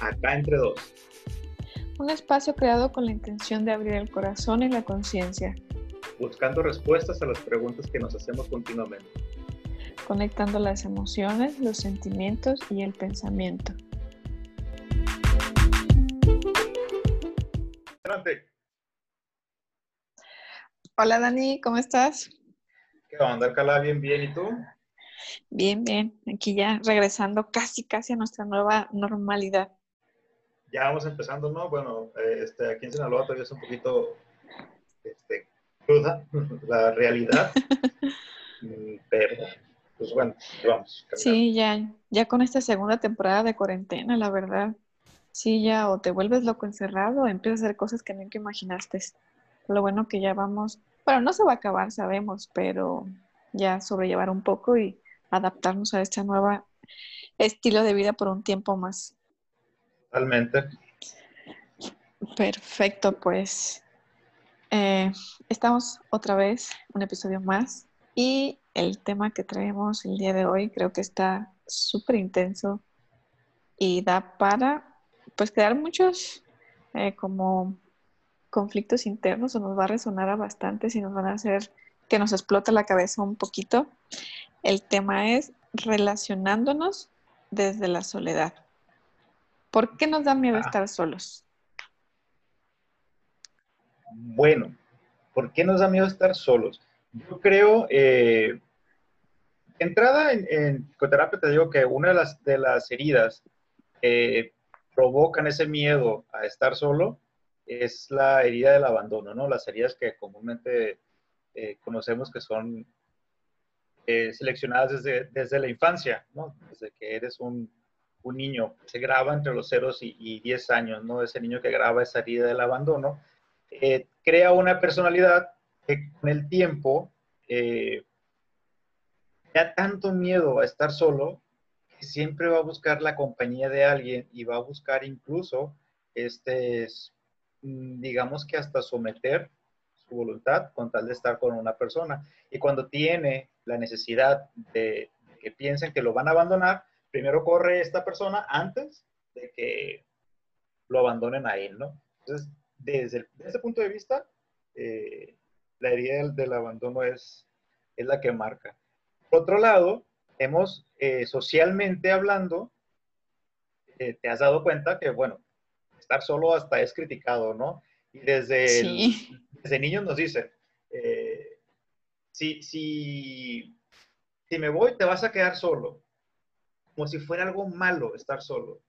Acá entre dos. Un espacio creado con la intención de abrir el corazón y la conciencia. Buscando respuestas a las preguntas que nos hacemos continuamente. Conectando las emociones, los sentimientos y el pensamiento. Adelante. Hola Dani, ¿cómo estás? ¿Qué onda, Alcalá? Bien, bien. ¿Y tú? Bien, bien. Aquí ya regresando casi, casi a nuestra nueva normalidad. Ya vamos empezando, ¿no? Bueno, eh, este, aquí en Sinaloa todavía es un poquito este, cruda la realidad, Mm, pero pues bueno, vamos. Sí, ya, ya con esta segunda temporada de cuarentena, la verdad. Sí, ya o te vuelves loco encerrado o empiezas a hacer cosas que nunca imaginaste. Lo bueno que ya vamos, bueno, no se va a acabar, sabemos, pero ya sobrellevar un poco y adaptarnos a este nuevo estilo de vida por un tiempo más. Totalmente. Perfecto, pues eh, estamos otra vez, un episodio más, y el tema que traemos el día de hoy creo que está súper intenso y da para, pues, crear muchos eh, como conflictos internos o nos va a resonar a bastante y nos van a hacer que nos explota la cabeza un poquito. El tema es relacionándonos desde la soledad. ¿Por qué nos da miedo Ah. estar solos? Bueno, ¿por qué nos da miedo estar solos? Yo creo, eh, entrada en, en psicoterapia te digo que una de las, de las heridas que provocan ese miedo a estar solo es la herida del abandono, ¿no? Las heridas que comúnmente eh, conocemos que son eh, seleccionadas desde, desde la infancia, ¿no? Desde que eres un, un niño. Se graba entre los ceros y, y 10 años, ¿no? Ese niño que graba esa herida del abandono eh, crea una personalidad que con el tiempo eh, da tanto miedo a estar solo que siempre va a buscar la compañía de alguien y va a buscar incluso, este, mm, digamos que hasta someter su voluntad con tal de estar con una persona. Y cuando tiene la necesidad de que piensen que lo van a abandonar, primero corre esta persona antes de que lo abandonen a él, ¿no? Entonces, desde, el- desde ese punto de vista, eh, la herida del, del abandono es, es la que marca. Por otro lado, hemos, eh, socialmente hablando, eh, te has dado cuenta que, bueno, estar solo hasta es criticado, ¿no? Y desde, el- desde niños nos dicen, si, si, si me voy, te vas a quedar solo. Como si fuera algo malo estar solo.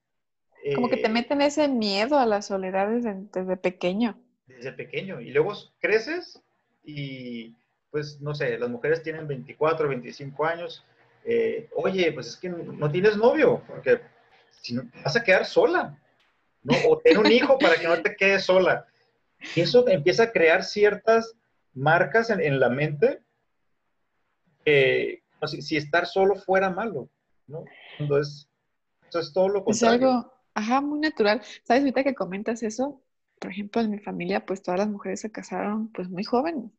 Como que te Eh, meten ese miedo a la soledad desde, desde pequeño. desde pequeño. Y luego creces y, pues, no sé, las mujeres tienen 24, 25 años. eh, Oye, pues es que no tienes novio, porque si no, vas a quedar sola, ¿no? O ten un hijo para que no te quedes sola. Y eso empieza a crear ciertas marcas en, en la mente, eh, si, si estar solo fuera malo, ¿no? Cuando es, eso es todo lo Es contrario. algo, ajá, muy natural. ¿Sabes? Ahorita que comentas eso, por ejemplo, en mi familia, pues todas las mujeres se casaron pues muy jóvenes.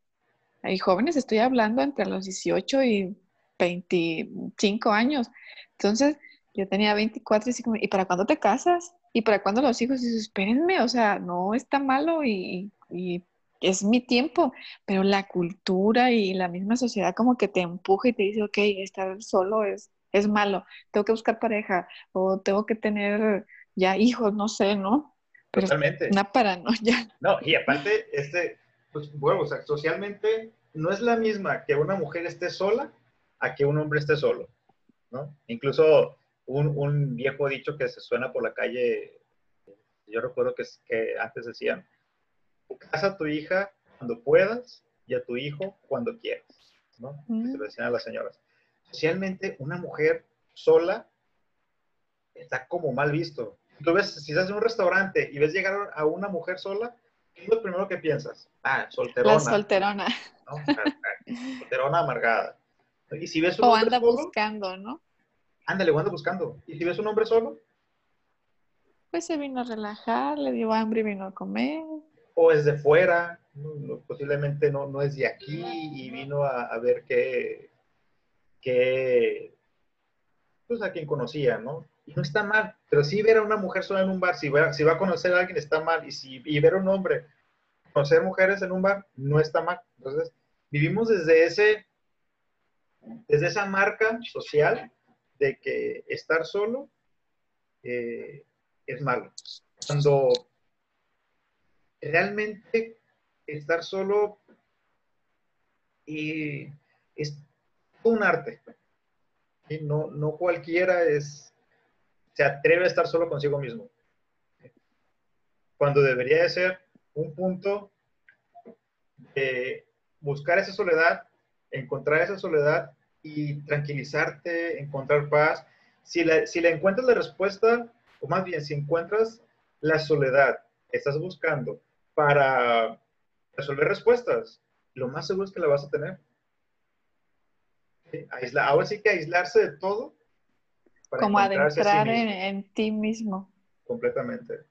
Hay jóvenes, estoy hablando entre los 18 y 25 años. Entonces, yo tenía 24 y así como, ¿y para cuándo te casas? ¿Y para cuándo los hijos? Y dices, espérenme, o sea, no está malo y, y es mi tiempo, pero la cultura y la misma sociedad como que te empuja y te dice, ok, estar solo es, es malo, tengo que buscar pareja o tengo que tener ya hijos, no sé, ¿no? Pero es Totalmente. una paranoia. No, y aparte, este, pues bueno, o sea, socialmente no es la misma que una mujer esté sola a que un hombre esté solo, ¿no? Incluso un, un viejo dicho que se suena por la calle, yo recuerdo que, que antes decían, casa a tu hija cuando puedas y a tu hijo cuando quieras, ¿no? Que se lo decían a las señoras. Socialmente, una mujer sola está como mal visto. Tú ves, si estás en un restaurante y ves llegar a una mujer sola, ¿qué es lo primero que piensas? Ah, solterona. La solterona. ¿no? Solterona amargada. Y si ves un O hombre anda solo, buscando, ¿no? ándale, o anda buscando. Y si ves un hombre solo, Pues se vino a relajar, le dio hambre y vino a comer. o es de fuera, no- no- posiblemente no, no es de aquí y vino a, a ver qué, qué, pues, a quien conocía, ¿no? Y no está mal, pero si ver a una mujer sola en un bar, si va, si va a conocer a alguien, está mal. Y si y ver a un hombre conocer mujeres en un bar, no está mal. Entonces, vivimos desde ese, desde esa marca social de que estar solo eh, es malo. Cuando realmente estar solo y es un arte. y No, no cualquiera es, se atreve a estar solo consigo mismo. Cuando debería de ser un punto de buscar esa soledad, encontrar esa soledad y tranquilizarte, encontrar paz. Si la, si encuentras la respuesta, o más bien, si encuentras la soledad que estás buscando para resolver respuestas, lo más seguro es que la vas a tener. Ahora sí que aislarse de todo. Como adentrar en, en ti mismo. Completamente.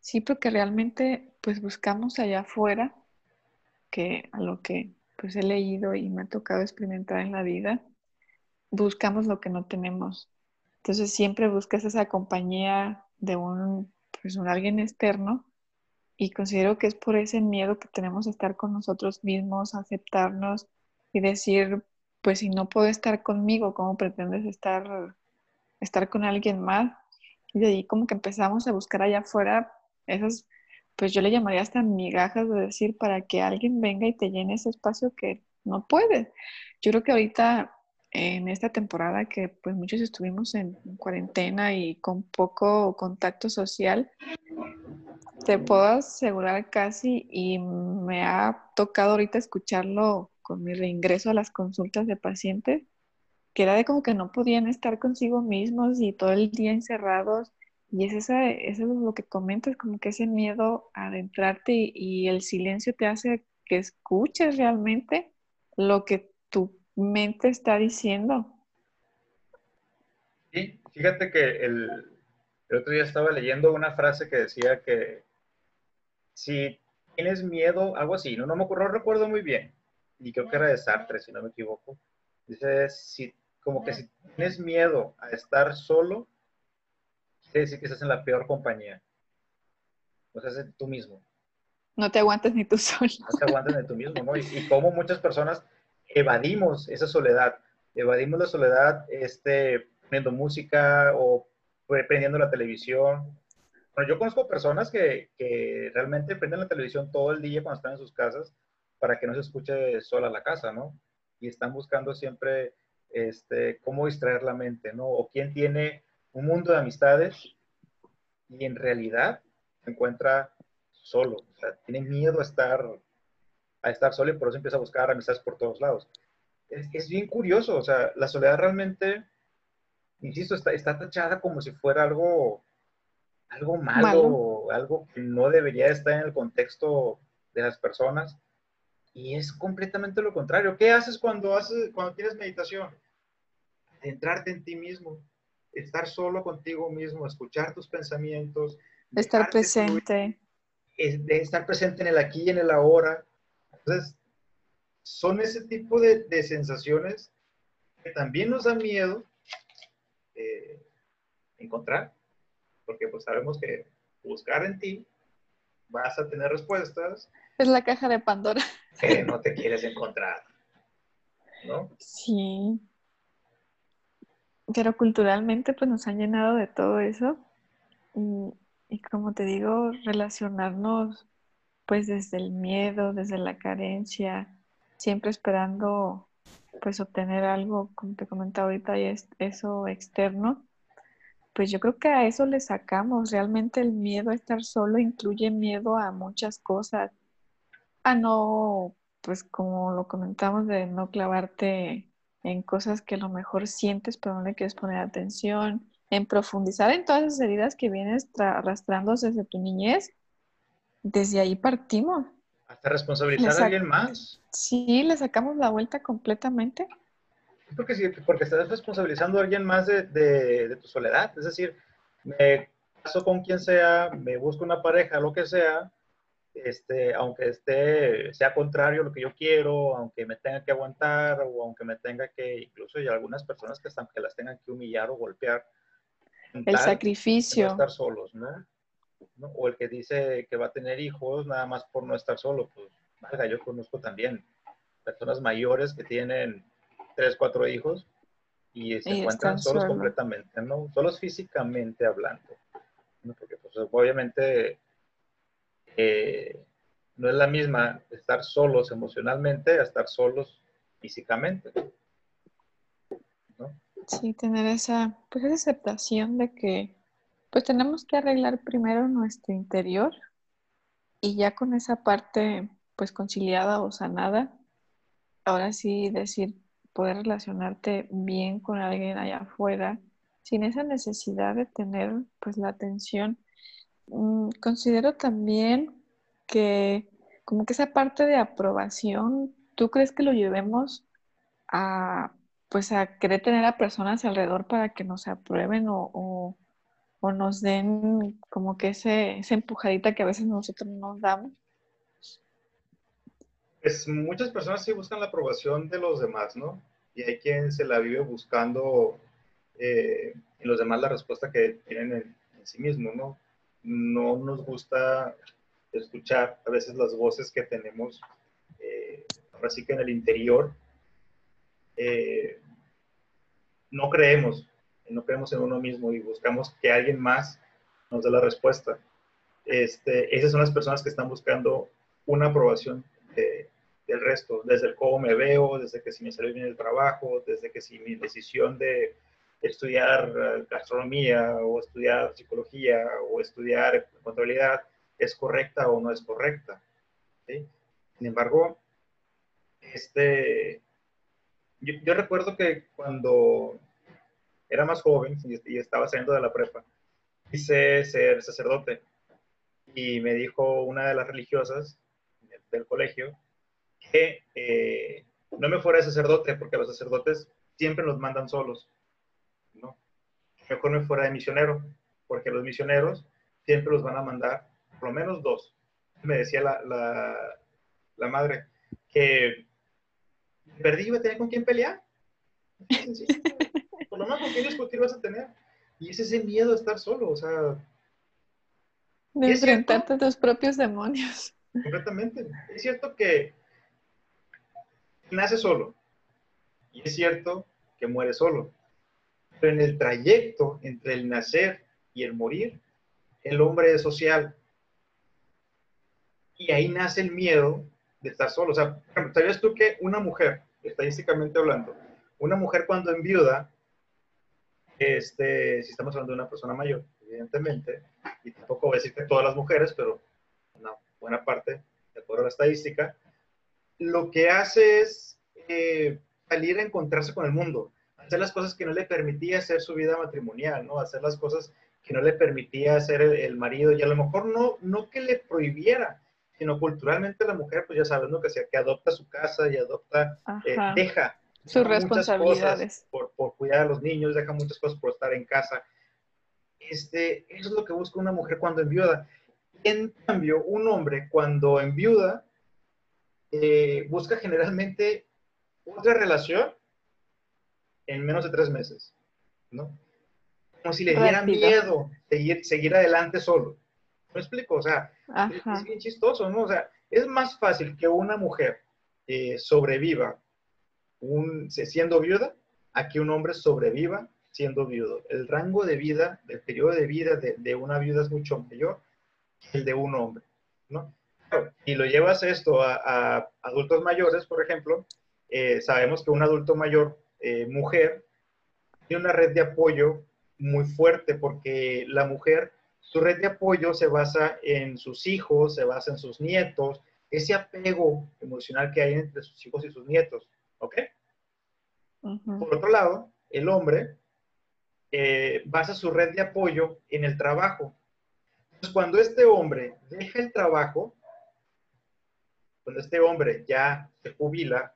Sí, porque realmente pues buscamos allá afuera, que a lo que pues he leído y me ha tocado experimentar en la vida, buscamos lo que no tenemos. Entonces siempre buscas esa compañía de un, pues un alguien externo y considero que es por ese miedo que tenemos a estar con nosotros mismos, aceptarnos y decir, pues si no puedo estar conmigo, ¿cómo pretendes estar, estar con alguien más? Y de ahí como que empezamos a buscar allá afuera esas, pues yo le llamaría hasta migajas de decir para que alguien venga y te llene ese espacio que no puede. Yo creo que ahorita en esta temporada que pues muchos estuvimos en, cuarentena y con poco contacto social, te puedo asegurar casi y me ha tocado ahorita escucharlo con mi reingreso a las consultas de pacientes, que era de como que no podían estar consigo mismos y todo el día encerrados y es esa, eso es lo que comentas, como que ese miedo a adentrarte y, el silencio te hace que escuches realmente lo que tu mente está diciendo. Sí, fíjate que el, el otro día estaba leyendo una frase que decía que si tienes miedo, algo así, no, no me no recuerdo muy bien, y creo que era de Sartre, si no me equivoco. Dice, si, como que si tienes miedo a estar solo, quiere decir que estás en la peor compañía. O sea, es tú mismo. No te aguantes ni tú solo. No te aguantes ni tú mismo, ¿no? Y, y como muchas personas evadimos esa soledad. Evadimos la soledad este, poniendo música o prendiendo la televisión. Bueno, yo conozco personas que, que, realmente prenden la televisión todo el día cuando están en sus casas para que no se escuche sola la casa, ¿no? Y están buscando siempre este, cómo distraer la mente, ¿no? O quién tiene un mundo de amistades y en realidad se encuentra solo, o sea, tiene miedo a estar, a estar solo y por eso empieza a buscar amistades por todos lados. Es, bien curioso, o sea, la soledad realmente, insisto, está, está tachada como si fuera algo, algo malo, algo que no debería estar en el contexto de las personas. Y es completamente lo contrario. ¿Qué haces cuando, haces, cuando tienes meditación? Centrarte en ti mismo estar solo contigo mismo, escuchar tus pensamientos. Estar presente. de estar presente en el aquí y en el ahora. Entonces, son ese tipo de, sensaciones que también nos da miedo eh, encontrar, porque pues sabemos que buscar en ti vas a tener respuestas. Es la caja de Pandora. Que no te quieres encontrar. ¿No? Sí pero culturalmente pues nos han llenado de todo eso y, como te digo, relacionarnos pues desde el miedo, desde la carencia, siempre esperando pues obtener algo, como te comentaba ahorita, y es eso externo, pues yo creo que a eso le sacamos. Realmente el miedo a estar solo incluye miedo a muchas cosas, a no, pues como lo comentamos, de no clavarte en cosas que a lo mejor sientes pero no le quieres poner atención, en profundizar en todas esas heridas que vienes arrastrando desde tu niñez. Desde ahí partimos. Hasta responsabilizar a alguien más. Sí, le sacamos la vuelta completamente. Porque, sí, porque estás responsabilizando a alguien más de, de, tu soledad. Es decir, me caso con quien sea, me busco una pareja, lo que sea, este, aunque esté, sea contrario a lo que yo quiero, aunque me tenga que aguantar o aunque me tenga que, incluso hay algunas personas que, están, que las tengan que humillar o golpear. El sacrificio. No estar solos, ¿no? O el que dice que va a tener hijos nada más por no estar solo, pues, valga, yo conozco también personas mayores que tienen tres, cuatro hijos y se encuentran solos, completamente, ¿no? Solos físicamente hablando. Porque pues, obviamente no es la misma estar solos emocionalmente a estar solos físicamente. ¿no? Sí, tener esa, pues, aceptación de que pues tenemos que arreglar primero nuestro interior y ya con esa parte pues conciliada o sanada, ahora sí decir, poder relacionarte bien con alguien allá afuera sin esa necesidad de tener pues la atención. Mm, considero también que como que esa parte de aprobación, ¿tú crees que lo llevemos a pues a querer tener a personas alrededor para que nos aprueben o, o, nos den como que ese, esa empujadita que a veces nosotros nos damos? Pues muchas personas sí buscan la aprobación de los demás, ¿no? Y hay quien se la vive buscando eh, en los demás la respuesta que tienen en, sí mismo, ¿no? No nos gusta escuchar a veces las voces que tenemos, eh, ahora sí que en el interior. Eh, no creemos, no creemos en uno mismo y buscamos que alguien más nos dé la respuesta. Este, esas son las personas que están buscando una aprobación del resto, desde el cómo me veo, desde que si me salió bien el trabajo, desde que si mi decisión de estudiar eh, gastronomía o estudiar psicología o estudiar contabilidad es correcta o no es correcta. Sin embargo, este, yo, recuerdo que cuando era más joven y, estaba saliendo de la prepa, quise ser sacerdote y me dijo una de las religiosas del colegio que eh, no me fuera de sacerdote porque los sacerdotes siempre nos mandan solos mejor me fuera de misionero, porque los misioneros siempre los van a mandar, por lo menos dos. Me decía la, la, madre que perdí iba a tener con quién pelear. Por lo menos con quién discutir vas a tener. Y es ese miedo de estar solo, o sea. De enfrentarte a tus propios demonios. Completamente. Es cierto que nace solo. Y es cierto que muere solo. Pero en el trayecto entre el nacer y el morir, el hombre es social. Y ahí nace el miedo de estar solo. O sea, ¿sabías tú que una mujer, estadísticamente hablando, una mujer cuando enviuda, este, si estamos hablando de una persona mayor, evidentemente, y tampoco voy a decir que todas las mujeres, pero una buena parte, de acuerdo a la estadística, lo que hace es eh, salir a encontrarse con el mundo hacer las cosas que no le permitía hacer su vida matrimonial, ¿no? Hacer las cosas que no le permitía hacer el, marido y a lo mejor no, no que le prohibiera, sino culturalmente la mujer, pues ya sabes, ¿no? Que, sea, que adopta su casa y adopta, eh, deja sus responsabilidades por, por, cuidar a los niños, deja muchas cosas por estar en casa. Este, eso es lo que busca una mujer cuando enviuda. En cambio, un hombre cuando enviuda eh, busca generalmente otra relación en menos de tres meses, ¿no? Como si le diera miedo seguir, seguir adelante solo. ¿Me explico? O sea, es, bien chistoso, ¿no? O sea, es más fácil que una mujer eh, sobreviva un, siendo viuda a que un hombre sobreviva siendo viudo. El rango de vida, el periodo de vida de, una viuda es mucho mayor que el de un hombre, ¿no? Y lo llevas esto a, adultos mayores, por ejemplo, eh, sabemos que un adulto mayor eh, mujer tiene una red de apoyo muy fuerte porque la mujer, su red de apoyo se basa en sus hijos, se basa en sus nietos, ese apego emocional que hay entre sus hijos y sus nietos, ¿ok? Por otro lado, el hombre eh, basa su red de apoyo en el trabajo. Entonces, cuando este hombre deja el trabajo, cuando este hombre ya se jubila,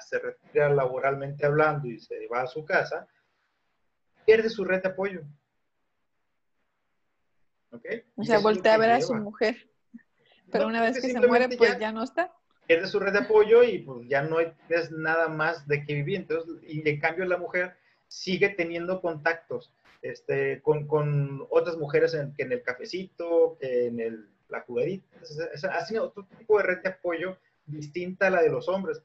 se retira laboralmente hablando y se va a su casa, pierde su red de apoyo. ¿Ok? O sea, voltea a ver a su mujer. Pero una vez que se muere, pues ya, no está. Pierde su red de apoyo y pues ya no es nada más de que vivir. Entonces, y en cambio la mujer sigue teniendo contactos este, con, con otras mujeres en, que en el cafecito, que en el, la juguerita. Hace otro tipo de red de apoyo distinta a la de los hombres.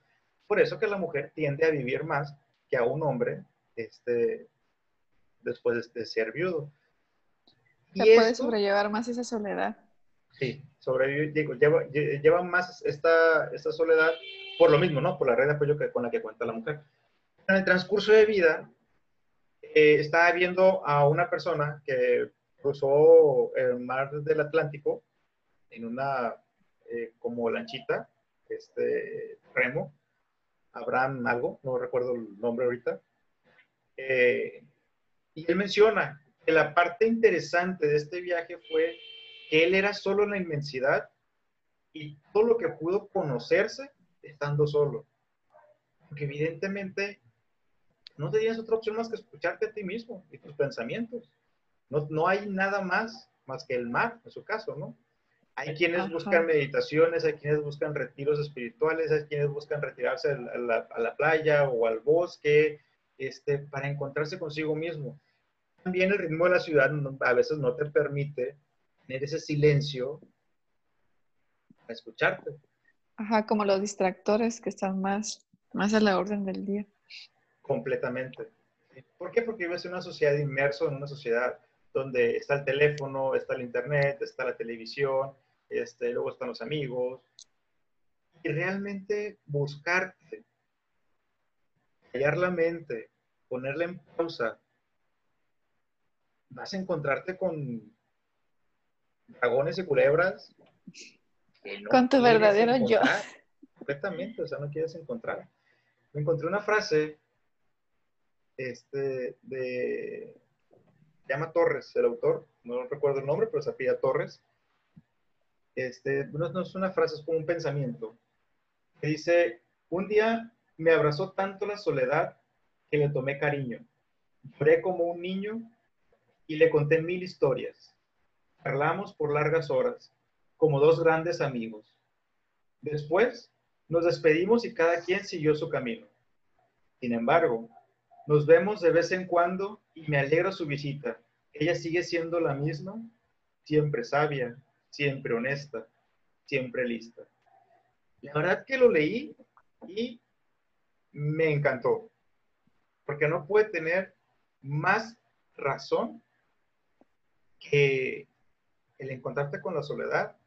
Por eso que la mujer tiende a vivir más que a un hombre este, después de ser viudo. Se puede sobrellevar más esa soledad. Sí, sobrevive, lleva, lleva, más esta, esta soledad por lo mismo, ¿no? Por la red de apoyo que, con la que cuenta la mujer. En el transcurso de vida, eh, estaba viendo a una persona que cruzó el mar del Atlántico en una eh, como lanchita, este remo, Abraham algo, no recuerdo el nombre ahorita. Eh, y él menciona que la parte interesante de este viaje fue que él era solo en la inmensidad y todo lo que pudo conocerse estando solo. Porque evidentemente no tenías otra opción más que escucharte a ti mismo y tus pensamientos. No, no hay nada más más que el mar, en su caso, ¿no? Hay quienes buscan meditaciones, hay quienes buscan retiros espirituales, hay quienes buscan retirarse a la, a la playa o al bosque este, para encontrarse consigo mismo también el ritmo de la ciudad a veces no te permite tener ese silencio para escucharte. Ajá, como los distractores que están más, más a la orden del día. Completamente. ¿Por qué? Porque vives en una sociedad inmerso, en una sociedad donde está el teléfono, está el internet, está la televisión, este, luego están los amigos. Y realmente buscarte, callar la mente, ponerla en pausa vas a encontrarte con dragones y culebras. con tu verdadero yo. Completamente, o sea, no quieres encontrar. Me encontré una frase este, de. llama Torres, el autor, no recuerdo el nombre, pero se pide Torres. Este, no, es una frase, es como un pensamiento. Que dice: Un día me abrazó tanto la soledad que le tomé cariño. Lloré como un niño y le conté mil historias. Hablamos por largas horas, como dos grandes amigos. Después nos despedimos y cada quien siguió su camino. Sin embargo, nos vemos de vez en cuando y me alegra su visita. Ella sigue siendo la misma, siempre sabia, siempre honesta, siempre lista. La verdad que lo leí y me encantó, porque no puede tener más razón que el encontrarte con la soledad,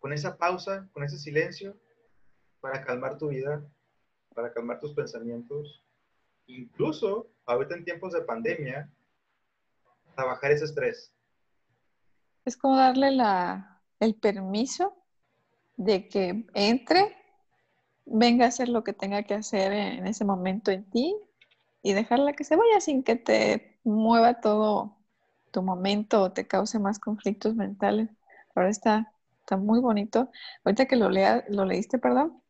con esa pausa, con ese silencio, para calmar tu vida, para calmar tus pensamientos, incluso ahorita en tiempos de pandemia, trabajar ese estrés. Es como darle la, el permiso de que entre, venga a hacer lo que tenga que hacer en ese momento en ti y dejarla que se vaya sin que te mueva todo tu momento o te cause más conflictos mentales. Ahora está, está muy bonito. Ahorita que lo, lea, lo leíste, perdón,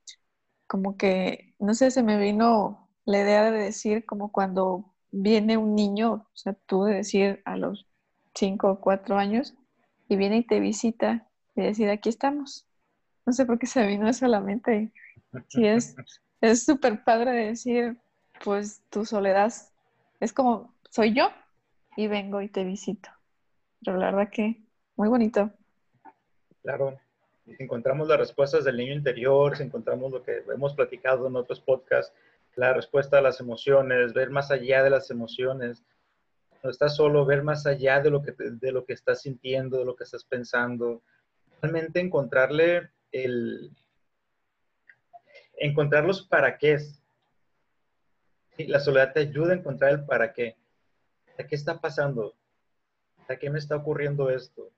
como que, no sé, se me vino la idea de decir como cuando viene un niño, o sea, tú de decir a los cinco o cuatro años, y viene y te visita y decir, aquí estamos. No sé por qué se vino eso a la mente. Sí, es súper padre de decir, pues tu soledad es como, soy yo, y vengo y te visito. Pero la verdad que muy bonito. Claro, si encontramos las respuestas del niño interior, si encontramos lo que hemos platicado en otros podcasts, la respuesta a las emociones, ver más allá de las emociones. No estás solo, ver más allá de lo que, de lo que estás sintiendo, de lo que estás pensando. Realmente encontrarle el... Encontrar los para qué. La soledad te ayuda a encontrar el para qué. ¿Qué está pasando? ¿A qué me está ocurriendo esto?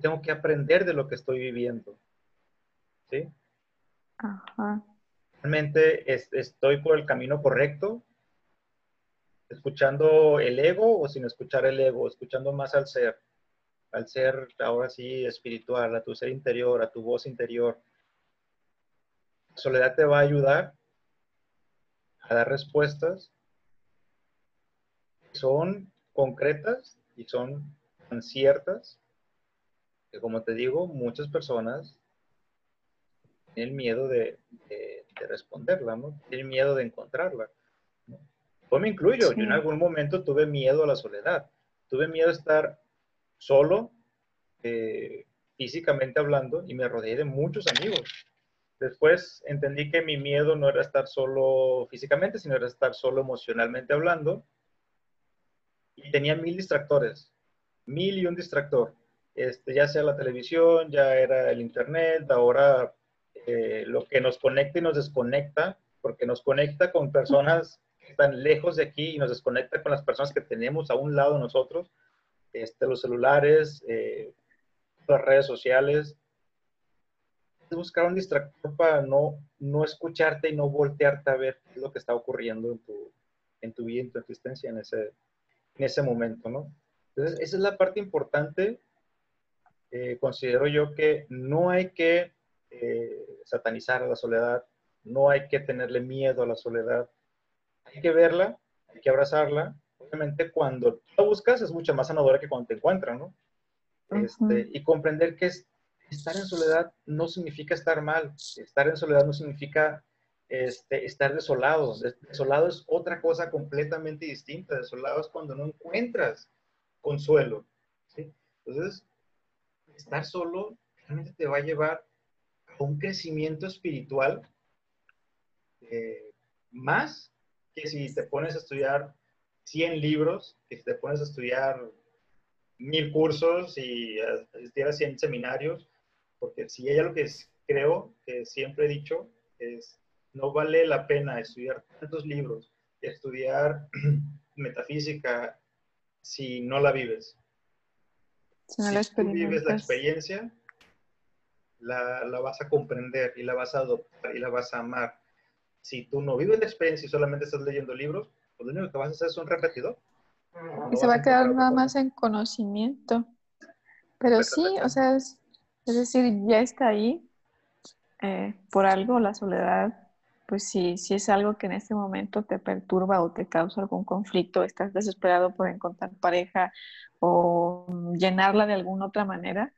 tengo que aprender de lo que estoy viviendo. ¿Sí? Ajá. ¿Realmente estoy por el camino correcto? ¿Escuchando el ego o sin escuchar el ego? ¿Escuchando más al ser? Al ser ahora sí espiritual, a tu ser interior, a tu voz interior. soledad te va a ayudar a dar respuestas son concretas y son tan ciertas que, como te digo, muchas personas tiene el miedo de, responderla, ¿no? Tiene el miedo de encontrarla. Yo me incluyo, yo en algún momento tuve miedo a la soledad, tuve miedo a estar solo, eh, físicamente hablando, y me rodeé de muchos amigos. Después entendí que mi miedo no era estar solo físicamente, sino era estar solo emocionalmente hablando. Y tenía mil distractores, mil y un distractor. Este, ya sea la televisión, ya era el internet, ahora eh, lo que nos conecta y nos desconecta, porque nos conecta con personas que están lejos de aquí y nos desconecta con las personas que tenemos a un lado de nosotros, este, los celulares, eh, las redes sociales. Es buscar un distractor para no, no escucharte y no voltearte a ver lo que está ocurriendo en tu, en tu vida, en tu existencia en ese, en ese momento, ¿no? Entonces, esa es la parte importante. Eh, considero yo que no hay que eh, satanizar a la soledad, no hay que tenerle miedo a la soledad, hay que verla, hay que abrazarla. Obviamente cuando tú la buscas es mucho más sanadora que cuando te encuentran, ¿no? Este, y comprender que estar en soledad no significa estar mal, estar en soledad no significa este, estar desolado. Desolado es otra cosa completamente distinta. Desolado es cuando no encuentras consuelo. Entonces, estar solo realmente te va a llevar un crecimiento espiritual eh, más que si te pones a estudiar 100 libros, que si te pones a estudiar mil cursos y asistir 100 seminarios, porque si ella lo que creo, que siempre he dicho, es no vale la pena estudiar tantos libros, estudiar metafísica si no la vives. Si no la vives la experiencia, la, la, vas a comprender y la vas a adoptar y la vas a amar. Si tú no vives la experiencia y solamente estás leyendo libros, pues lo único que vas a hacer es un repetidor. y se va a quedar nada más en conocimiento. Pero sí, o sea, es, decir, ya está ahí. Eh, por algo la soledad, pues sí, si es algo que en este momento te perturba o te causa algún conflicto, estás desesperado por encontrar pareja o llenarla de alguna otra manera,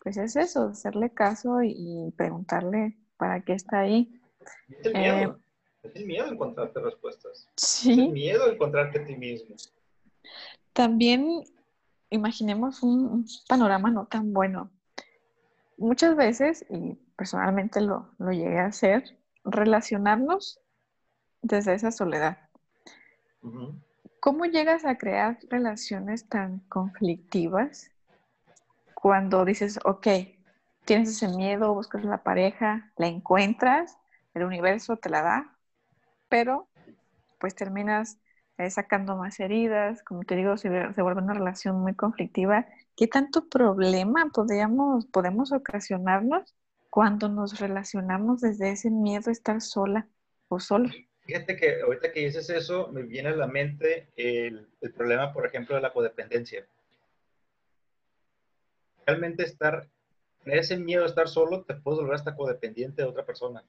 pues es eso, hacerle caso y preguntarle para qué está ahí. Es el miedo, eh, es miedo encontrarte respuestas. Sí. Es el miedo encontrarte a ti mismo. También imaginemos un, panorama no tan bueno. Muchas veces, y personalmente lo, lo llegué a hacer, relacionarnos desde esa soledad. ¿Cómo llegas a crear relaciones tan conflictivas cuando dices, ok, tienes ese miedo, buscas la pareja, la encuentras, el universo te la da, pero pues terminas eh, sacando más heridas, como te digo, se, vuelve una relación muy conflictiva. ¿Qué tanto problema podríamos, podemos ocasionarnos cuando nos relacionamos desde ese miedo a estar sola o solo? Fíjate que ahorita que dices eso, me viene a la mente el, problema, por ejemplo, de la codependencia realmente estar, ese miedo a estar solo, te puedes volver hasta codependiente de otra persona.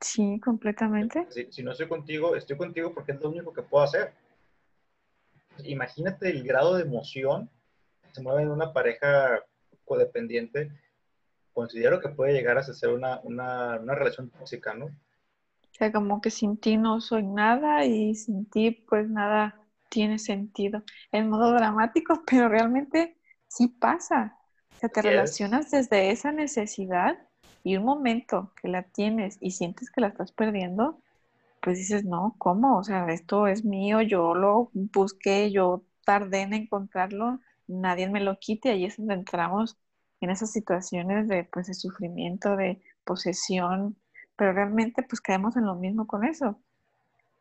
Sí, completamente. Si, no estoy contigo, estoy contigo porque es lo único que puedo hacer. Imagínate el grado de emoción que se mueve en una pareja codependiente. Considero que puede llegar a ser una, una, una relación tóxica, ¿no? O sea, como que sin ti no soy nada y sin ti pues nada tiene sentido. En modo dramático, pero realmente sí pasa. O sea, te relacionas desde esa necesidad y un momento que la tienes y sientes que la estás perdiendo, pues dices, no, ¿cómo? O sea, esto es mío, yo lo busqué, yo tardé en encontrarlo, nadie me lo quite, ahí es donde entramos en esas situaciones de, pues, de sufrimiento, de posesión, pero realmente pues caemos en lo mismo con eso.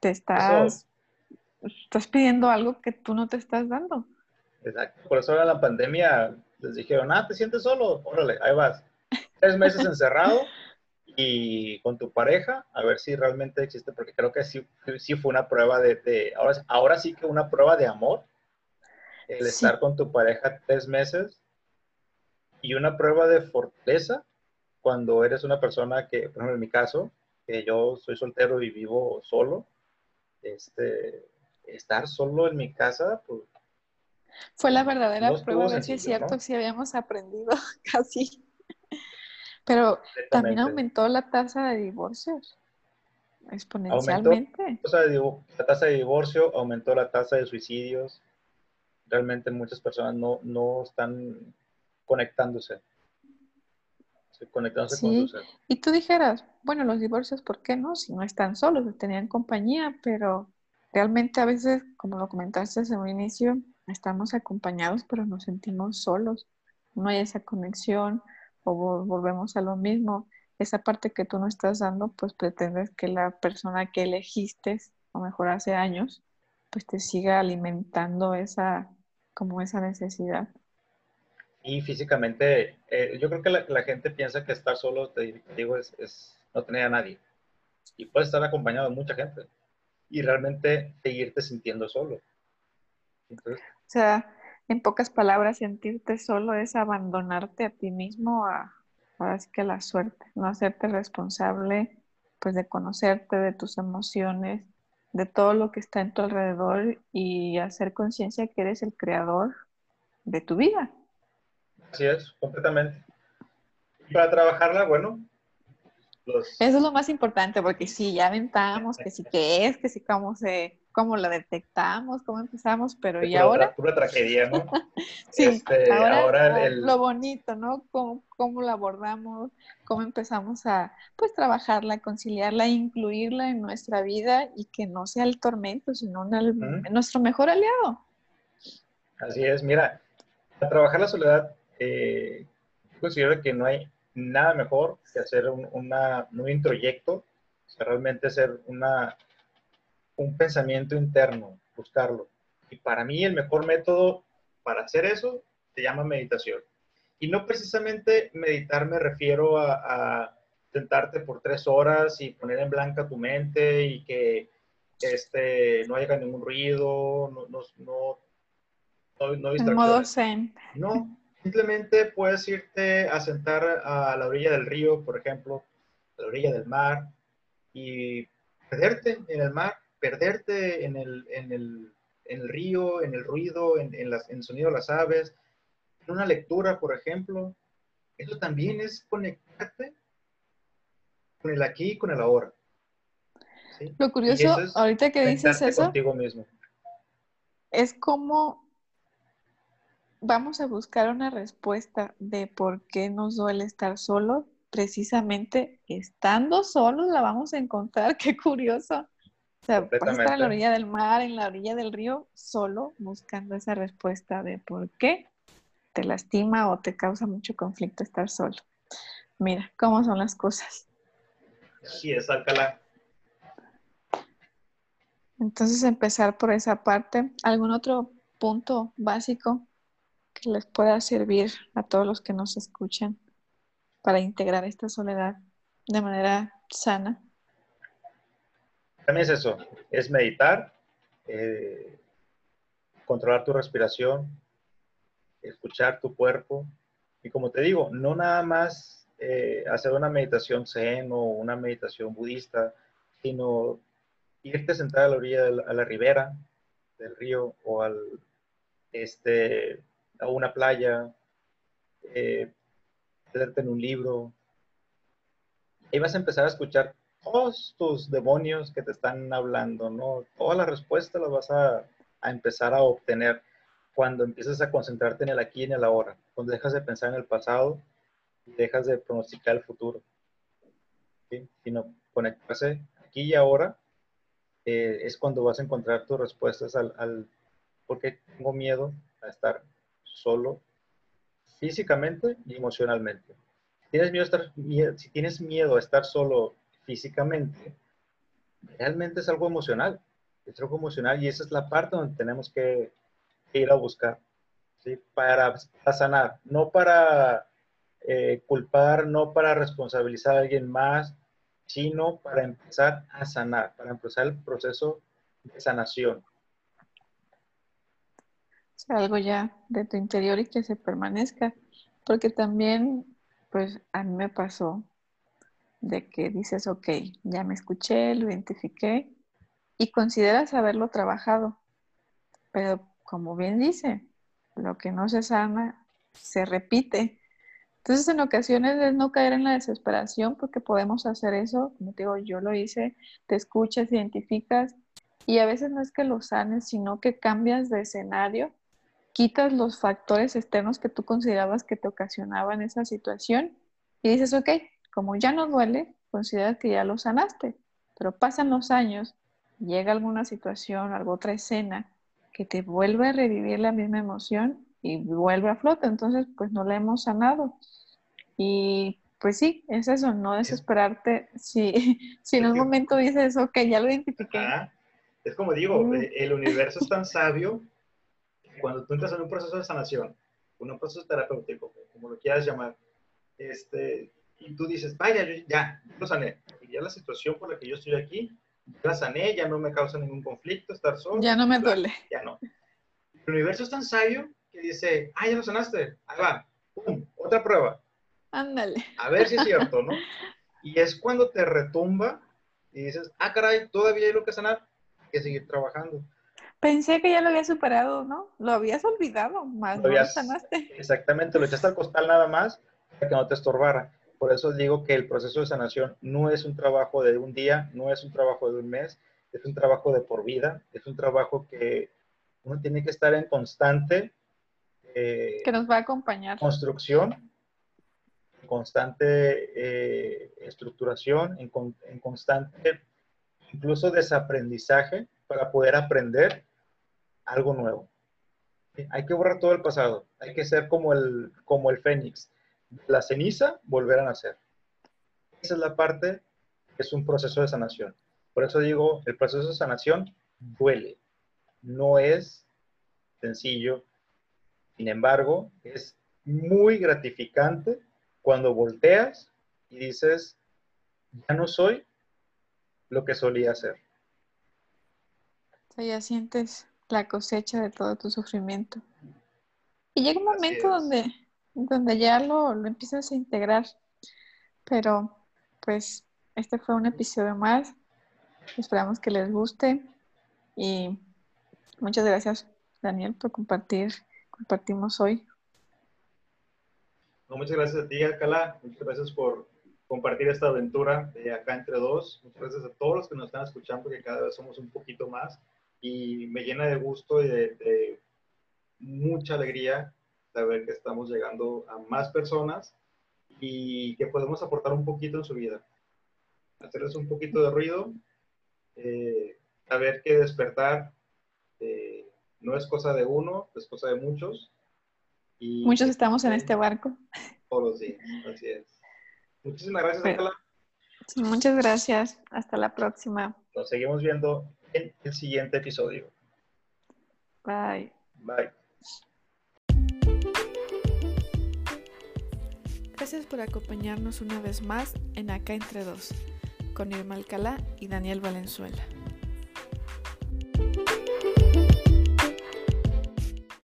Te estás, estás pidiendo algo que tú no te estás dando. Exacto. Por eso ahora la pandemia les dijeron, ah, ¿te sientes solo? Órale, ahí vas. Tres meses encerrado y con tu pareja, a ver si realmente existe, porque creo que sí, sí fue una prueba de, ahora, ahora sí que una prueba de amor, el estar con tu pareja tres meses y una prueba de fortaleza cuando eres una persona que, por ejemplo, en mi caso, que yo soy soltero y vivo solo, este, estar solo en mi casa, pues fue la verdadera prueba de si es cierto, si habíamos aprendido casi. Pero también aumentó la tasa de divorcios exponencialmente. la tasa de divorcio, aumentó la tasa de suicidios. Realmente muchas personas no, no están conectándose. Conectándose sí. Y tú dijeras, bueno, los divorcios, ¿por qué no? Si no están solos, tenían compañía, pero realmente a veces, como lo comentaste en un inicio, estamos acompañados, pero nos sentimos solos. No hay esa conexión o volvemos a lo mismo esa parte que tú no estás dando, pues pretendes que la persona que elegiste, o mejor hace años, pues te siga alimentando esa, como esa necesidad. Y físicamente, eh, yo creo que la, gente piensa que estar solo, te digo, es, es, no tener a nadie. Y puedes estar acompañado de mucha gente. Y realmente seguirte sintiendo solo. o sea, en pocas palabras, sentirte solo es abandonarte a ti mismo a, ahora sí que la suerte, no hacerte responsable pues de conocerte, de tus emociones, de todo lo que está en tu alrededor y hacer conciencia que eres el creador de tu vida. Así es, completamente. Y para trabajarla, bueno, Eso es lo más importante, porque si ya aventamos que sí que es, que sí cómo se cómo la detectamos, cómo empezamos, pero ¿y ahora? Pura tragedia, ¿no? sí, este, ahora, lo bonito, ¿no? Cómo, cómo la abordamos, cómo empezamos a, pues, trabajarla, conciliarla, incluirla en nuestra vida y que no sea el tormento, sino nuestro mejor aliado. Así es, mira, para trabajar la soledad, eh, considero que no hay nada mejor que hacer un, una, un introyecto, o sea, realmente ser una un pensamiento interno, buscarlo. Y para mí el mejor método para hacer eso se llama meditación. Y no precisamente meditar me refiero a, sentarte por tres horas y poner en blanca tu mente y que este, no haya ningún ruido, no, no, no, no, En modo zen. No, simplemente puedes irte a sentar a la orilla del río, por ejemplo, a la orilla del mar y perderte en el mar perderte en el, en el, en el río, en el ruido, en, en, las, en el sonido de las aves, en una lectura, por ejemplo. Eso también es conectarte con el aquí y con el ahora. Lo curioso, ahorita que dices eso, contigo mismo. es como vamos a buscar una respuesta de por qué nos duele estar solos. Precisamente estando solos la vamos a encontrar. Qué curioso. O sea, estar en la orilla del mar, en la orilla del río, solo buscando esa respuesta de por qué te lastima o te causa mucho conflicto estar solo. Mira, cómo son las cosas. Sí, es Alcalá. Entonces, empezar por esa parte. ¿Algún otro punto básico que les pueda servir a todos los que nos escuchan para integrar esta soledad de manera sana? También es eso, es meditar, eh, controlar tu respiración, escuchar tu cuerpo. Y como te digo, no nada más eh, hacer una meditación zen o una meditación budista, sino irte a sentar a la orilla, de la, a la ribera del río o al, este, a una playa, eh, en un libro. Y vas a empezar a escuchar todos tus demonios que te están hablando, ¿no? Toda la respuesta las vas a, empezar a obtener cuando empiezas a concentrarte en el aquí y en el ahora, cuando dejas de pensar en el pasado dejas de pronosticar el futuro, sino conectarse aquí y ahora eh, es cuando vas a encontrar tus respuestas al, al tengo miedo a estar solo físicamente y emocionalmente. ¿Tienes miedo a estar, si tienes miedo a estar solo físicamente, realmente es algo emocional. Es algo emocional y esa es la parte donde tenemos que, ir a buscar. Para, sanar, no para eh, culpar, no para responsabilizar a alguien más, sino para empezar a sanar, para empezar el proceso de sanación. algo ya de tu interior y que se permanezca, porque también, pues a mí me pasó de que dices, ok, ya me escuché, lo identifiqué y consideras haberlo trabajado. Pero como bien dice, lo que no se sana se repite. Entonces, en ocasiones es no caer en la desesperación porque podemos hacer eso, como te digo, yo lo hice, te escuchas, identificas y a veces no es que lo sanes, sino que cambias de escenario, quitas los factores externos que tú considerabas que te ocasionaban esa situación y dices, ok, como ya no duele, consideras que ya lo sanaste, pero pasan los años, llega alguna situación, alguna otra escena que te vuelve a revivir la misma emoción y vuelve a flote, entonces pues no la hemos sanado. Y pues sí, es eso, no desesperarte si, si en un momento dices, ok, ya lo identifiqué. Es como digo, mm. eh, el universo es tan sabio cuando tú entras en un proceso de sanación, un proceso terapéutico, como lo quieras llamar, este, y tú dices, vaya, ya, ya lo sané, ya la situación por la que yo estoy aquí, ya la sané, ya no me causa ningún conflicto estar solo. Ya no me duele. Ya no. El universo es tan sabio que dice, ah, ya lo sanaste, ahí va, pum, otra prueba. Ándale. A ver si es cierto, ¿no? Y es cuando te retumba y dices, ah, caray, todavía hay lo que sanar, hay que seguir trabajando. Pensé que ya lo había superado, ¿no? Lo habías olvidado, más lo, sanaste. Exactamente, lo echaste al costal nada más para que no te estorbara. Por eso digo que el proceso de sanación no es un trabajo de un día, no es un trabajo de un mes, es un trabajo de por vida, es un trabajo que uno tiene que estar en constante eh, que nos va a acompañar. Construcción, constante eh, estructuración, en, en, constante incluso desaprendizaje para poder aprender algo nuevo. Hay que borrar todo el pasado, hay que ser como el, como el fénix, la ceniza volver a nacer. Esa es la parte que es un proceso de sanación. Por eso digo, el proceso de sanación duele, no es sencillo, sin embargo, es muy gratificante cuando volteas y dices, ya no soy lo que solía ser. ya sientes la cosecha de todo tu sufrimiento. Y llega un momento donde, donde ya lo, lo empiezas a integrar. Pero, pues, este fue un episodio más. Esperamos que les guste. Y muchas gracias, Daniel, por compartir compartimos hoy. muchas gracias a ti, Alcalá. Muchas gracias por compartir esta aventura de acá entre dos. Muchas gracias a todos los que nos están escuchando, que cada vez somos un poquito más. Y me llena de gusto y de, mucha alegría saber que estamos llegando a más personas y que podemos aportar un poquito en su vida. Hacerles un poquito de ruido, eh, saber que despertar eh, no es cosa de uno, es cosa de muchos. Y muchos estamos en este barco. Todos los días, así es. Muchísimas gracias, muchas gracias. Hasta la próxima. Nos seguimos viendo en el siguiente episodio. Bye. Bye. Gracias por acompañarnos una vez más en Acá Entre Dos, con Irma Alcalá y Daniel Valenzuela.